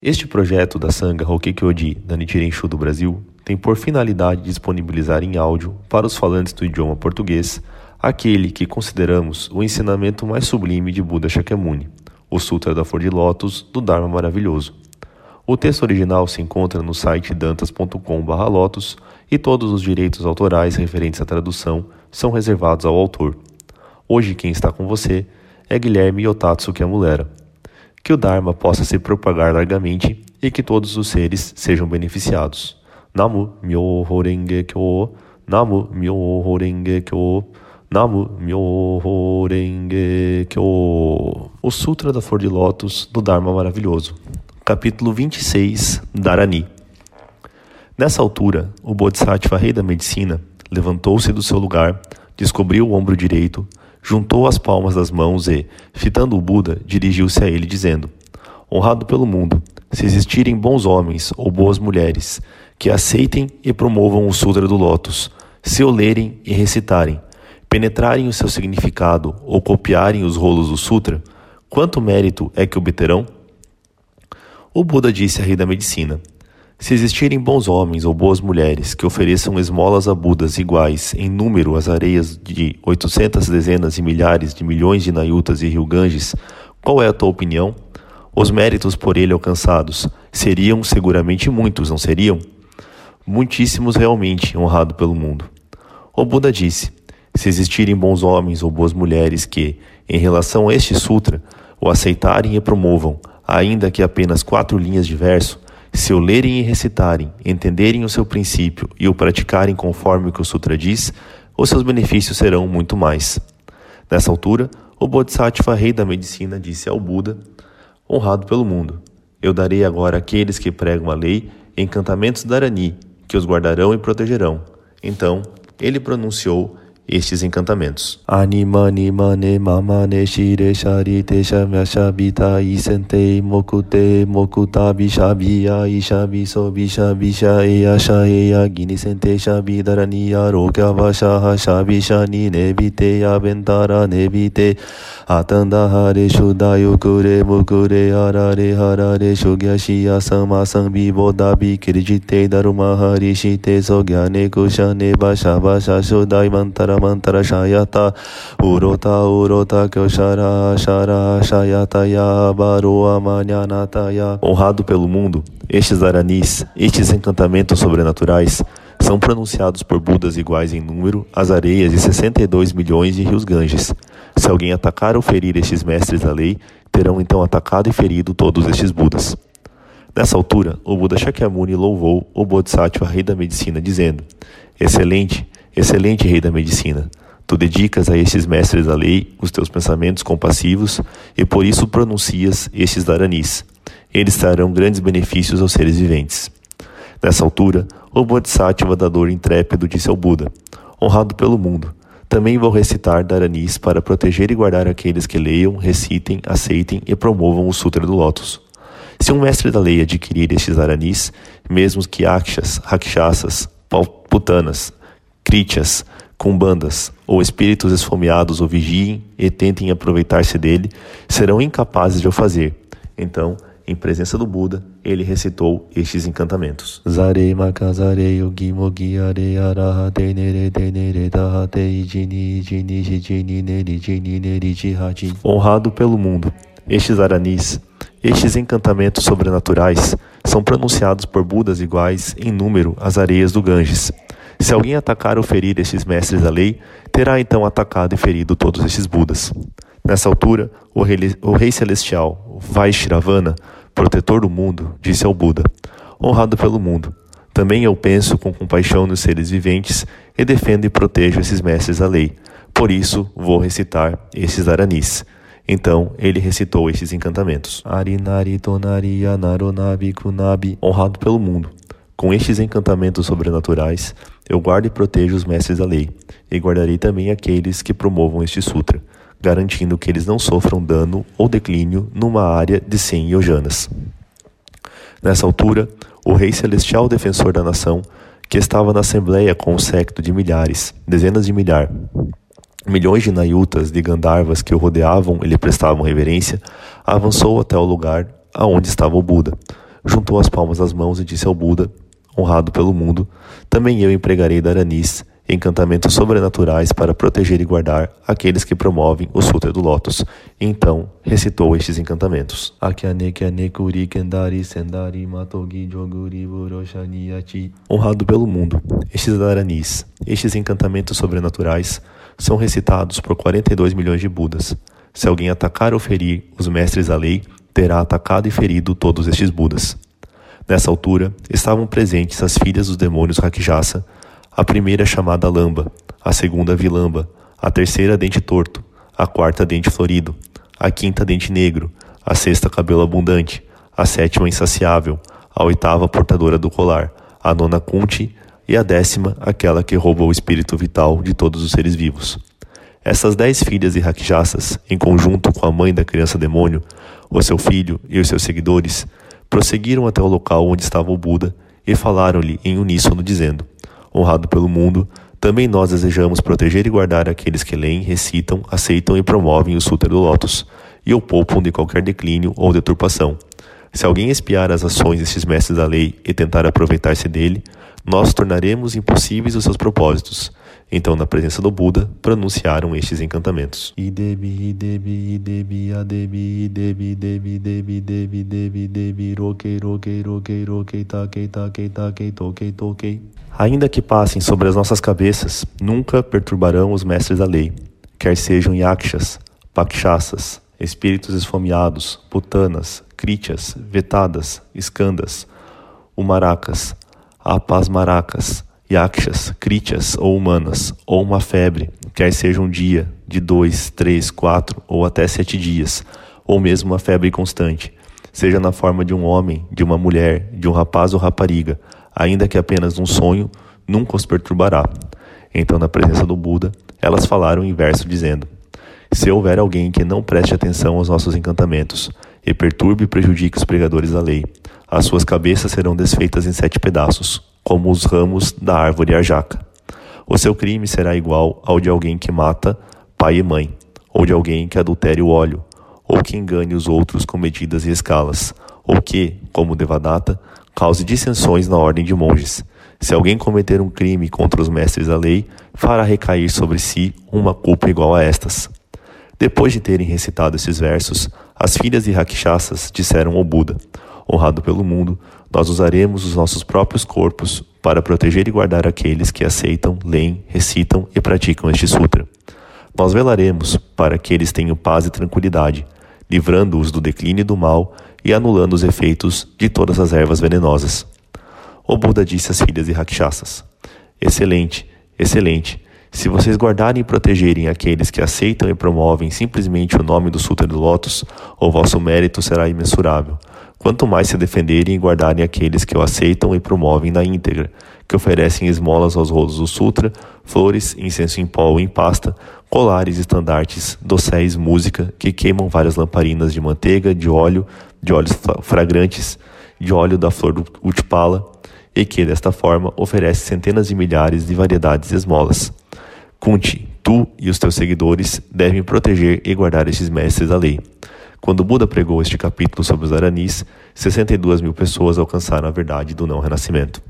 Este projeto da Sangha Hokekyoji da Nichiren Shu do Brasil tem por finalidade disponibilizar em áudio para os falantes do idioma português aquele que consideramos o ensinamento mais sublime de Buda Shakyamuni, o Sutra da Flor de Lótus do Dharma Maravilhoso. O texto original se encontra no site dantas.com/lotus e todos os direitos autorais referentes à tradução são reservados ao autor. Hoje quem está com você é Guilherme Yotatsu Kiamulera que o Dharma possa se propagar largamente e que todos os seres sejam beneficiados. Namu Myoho Renge Kyo, Namu Myoho Renge Kyo, Namu Myoho Renge Kyo. O Sutra da Flor de Lótus do Dharma Maravilhoso. Capítulo 26, Dharani. Nessa altura, o Bodhisattva Rei da Medicina levantou-se do seu lugar, descobriu o ombro direito, juntou as palmas das mãos e, fitando o Buda, dirigiu-se a ele, dizendo: Honrado pelo mundo, se existirem bons homens ou boas mulheres que aceitem e promovam o Sutra do Lótus, se o lerem e recitarem, penetrarem o seu significado ou copiarem os rolos do Sutra, quanto mérito é que obterão? O Buda disse a rei da medicina: se existirem bons homens ou boas mulheres que ofereçam esmolas a Budas iguais em número às areias de oitocentas dezenas e milhares de milhões de Nayutas e Ryuganges, qual é a tua opinião? Os méritos por ele alcançados seriam seguramente muitos, não seriam? Muitíssimos realmente, honrado pelo mundo. O Buda disse: se existirem bons homens ou boas mulheres que, em relação a este sutra, o aceitarem e promovam, ainda que apenas quatro linhas de verso, se o lerem e recitarem, entenderem o seu princípio e o praticarem conforme o que o Sutra diz, os seus benefícios serão muito mais. Nessa altura, o Bodhisattva, rei da medicina, disse ao Buda, honrado pelo mundo: Eu darei agora àqueles que pregam a lei encantamentos Dharani, que os guardarão e protegerão. Então, ele pronunciou estes encantamentos. Animani mane mamane shire sharite shamya shabita isente mokute mokuta bishabia ishabi so bishabisha eya shaeya ginisente shabi daraniya rokya vashaha shabishani nebite abentara nebite atanda hare shudayo kure mukure harare harare shugya sama sambi bodabi kirjite daruma harishite sogyane kushane basha basha shudai mantara mantara shayata urota urota kyoshara shara shayataya honrado pelo mundo estes aranis estes encantamentos sobrenaturais são pronunciados por Budas iguais em número às areias de 62 milhões de rios Ganges. Se alguém atacar ou ferir estes mestres da lei, terão então atacado e ferido todos estes Budas. Nessa altura, o Buda Shakyamuni louvou o Bodhisattva, rei da medicina, dizendo: Excelente, Excelente Rei da Medicina, tu dedicas a estes mestres da lei os teus pensamentos compassivos e por isso pronuncias estes daranis. Eles trarão grandes benefícios aos seres viventes. Nessa altura, o Bodhisattva dador intrépido disse ao Buda: Honrado pelo mundo, também vou recitar daranis para proteger e guardar aqueles que leiam, recitem, aceitem e promovam o Sutra do Lótus. Se um mestre da lei adquirir estes daranis, mesmo que akshas, rakshasas, putanas, Krityas, bandas ou espíritos esfomeados o vigiem e tentem aproveitar-se dele, serão incapazes de o fazer. Então, em presença do Buda, ele recitou estes encantamentos. Honrado pelo mundo, estes aranis, estes encantamentos sobrenaturais, são pronunciados por Budas iguais em número às areias do Ganges. Se alguém atacar ou ferir estes mestres da lei, terá então atacado e ferido todos estes Budas. Nessa altura, o rei, o rei celestial, Vaishravana, protetor do mundo, disse ao Buda: Honrado pelo mundo, também eu penso com compaixão nos seres viventes e defendo e protejo esses mestres da lei. Por isso, vou recitar estes aranis. Então ele recitou estes encantamentos. Arinari tonari anaronabi kunabi, honrado pelo mundo. Com estes encantamentos sobrenaturais, eu guardo e protejo os mestres da lei, e guardarei também aqueles que promovam este sutra, garantindo que eles não sofram dano ou declínio numa área de 100 yojanas. Nessa altura, o rei celestial defensor da nação, que estava na assembleia com um secto de milhares, dezenas de milhar, milhões de nayutas de Gandharvas que o rodeavam e lhe prestavam reverência, avançou até o lugar aonde estava o Buda juntou as palmas às mãos e disse ao Buda, honrado pelo mundo, também eu empregarei Dharanis encantamentos sobrenaturais para proteger e guardar aqueles que promovem o Sutra do Lótus. Então, recitou estes encantamentos. Honrado pelo mundo, estes Dharanis, estes encantamentos sobrenaturais, são recitados por 42 milhões de Budas. Se alguém atacar ou ferir os mestres da lei, terá atacado e ferido todos estes Budas. Nessa altura, estavam presentes as filhas dos demônios Rakshasa, a primeira chamada Lamba, a segunda Vilamba, a terceira Dente Torto, a quarta Dente Florido, a quinta Dente Negro, a sexta Cabelo Abundante, a sétima Insaciável, a oitava Portadora do Colar, a nona Kunti e a décima aquela que rouba o espírito vital de todos os seres vivos. Essas dez filhas de Rakshasas, em conjunto com a mãe da criança demônio, o seu filho e os seus seguidores, prosseguiram até o local onde estava o Buda e falaram-lhe em uníssono, dizendo: Honrado pelo mundo, também nós desejamos proteger e guardar aqueles que leem, recitam, aceitam e promovem o Sutra do Lótus e o poupam de qualquer declínio ou deturpação. Se alguém espiar as ações desses mestres da lei e tentar aproveitar-se dele, nós tornaremos impossíveis os seus propósitos. Então, na presença do Buda, pronunciaram estes encantamentos. Ainda que passem sobre as nossas cabeças, nunca perturbarão os mestres da lei, quer sejam yakshas, pakshasas, espíritos esfomeados, putanas, krityas, vetadas, escandas, umaracas, apasmaracas, yakshas, krityas ou humanas, ou uma febre, quer seja um dia, de dois, três, quatro ou até sete dias, ou mesmo uma febre constante, seja na forma de um homem, de uma mulher, de um rapaz ou rapariga, ainda que apenas um sonho, nunca os perturbará. Então, na presença do Buda, elas falaram em verso dizendo: Se houver alguém que não preste atenção aos nossos encantamentos e perturbe e prejudique os pregadores da lei, as suas cabeças serão desfeitas em sete pedaços, como os ramos da árvore arjaca. O seu crime será igual ao de alguém que mata pai e mãe, ou de alguém que adultere o óleo, ou que engane os outros com medidas e escalas, ou que, como Devadatta, cause dissensões na ordem de monges. Se alguém cometer um crime contra os mestres da lei, fará recair sobre si uma culpa igual a estas. Depois de terem recitado esses versos, as filhas de Rakshasas disseram ao Buda: Honrado pelo mundo, nós usaremos os nossos próprios corpos para proteger e guardar aqueles que aceitam, leem, recitam e praticam este sutra. Nós velaremos para que eles tenham paz e tranquilidade, livrando-os do declínio do mal e anulando os efeitos de todas as ervas venenosas. O Buda disse às filhas de Rakshasas: Excelente, excelente. Se vocês guardarem e protegerem aqueles que aceitam e promovem simplesmente o nome do Sutra do Lótus, o vosso mérito será imensurável quanto mais se defenderem e guardarem aqueles que o aceitam e promovem na íntegra, que oferecem esmolas aos rolos do Sutra, flores, incenso em pó ou em pasta, colares, estandartes, dosséis, música, que queimam várias lamparinas de manteiga, de óleo, de óleos fragrantes, de óleo da flor do Utpala, e que, desta forma, oferece centenas de milhares de variedades de esmolas. Kunti, tu e os teus seguidores devem proteger e guardar estes mestres da lei. Quando Buda pregou este capítulo sobre os Aranis, 62 mil pessoas alcançaram a verdade do não renascimento.